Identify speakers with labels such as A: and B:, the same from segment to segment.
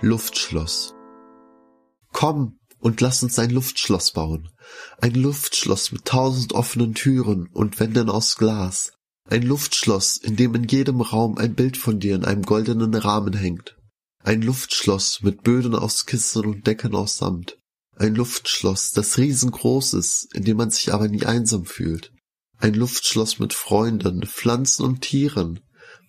A: Luftschloss. Komm und lass uns ein Luftschloss bauen. Ein Luftschloss mit tausend offenen Türen und Wänden aus Glas. Ein Luftschloss, in dem in jedem Raum ein Bild von dir in einem goldenen Rahmen hängt. Ein Luftschloss mit Böden aus Kissen und Decken aus Samt. Ein Luftschloss, das riesengroß ist, in dem man sich aber nie einsam fühlt. Ein Luftschloss mit Freunden, Pflanzen und Tieren,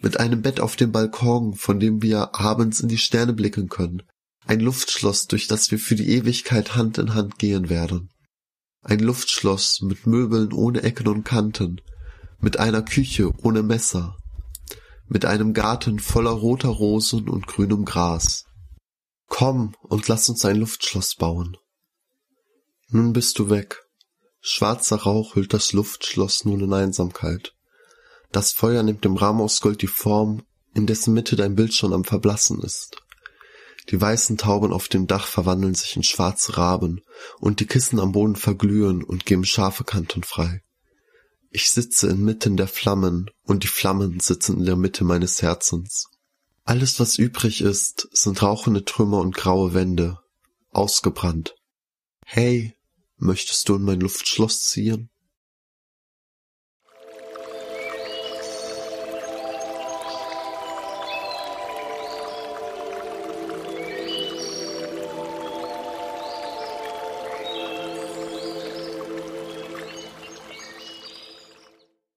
A: mit einem Bett auf dem Balkon, von dem wir abends in die Sterne blicken können. Ein Luftschloss, durch das wir für die Ewigkeit Hand in Hand gehen werden. Ein Luftschloss mit Möbeln ohne Ecken und Kanten, mit einer Küche ohne Messer, mit einem Garten voller roter Rosen und grünem Gras. Komm und lass uns ein Luftschloss bauen. Nun bist du weg. Schwarzer Rauch hüllt das Luftschloss nun in Einsamkeit. Das Feuer nimmt dem Rahmen aus Gold die Form, in dessen Mitte dein Bild schon am Verblassen ist. Die weißen Tauben auf dem Dach verwandeln sich in schwarze Raben, und die Kissen am Boden verglühen und geben scharfe Kanten frei. Ich sitze inmitten der Flammen, und die Flammen sitzen in der Mitte meines Herzens. Alles, was übrig ist, sind rauchende Trümmer und graue Wände, ausgebrannt. Hey, möchtest du in mein Luftschloss ziehen?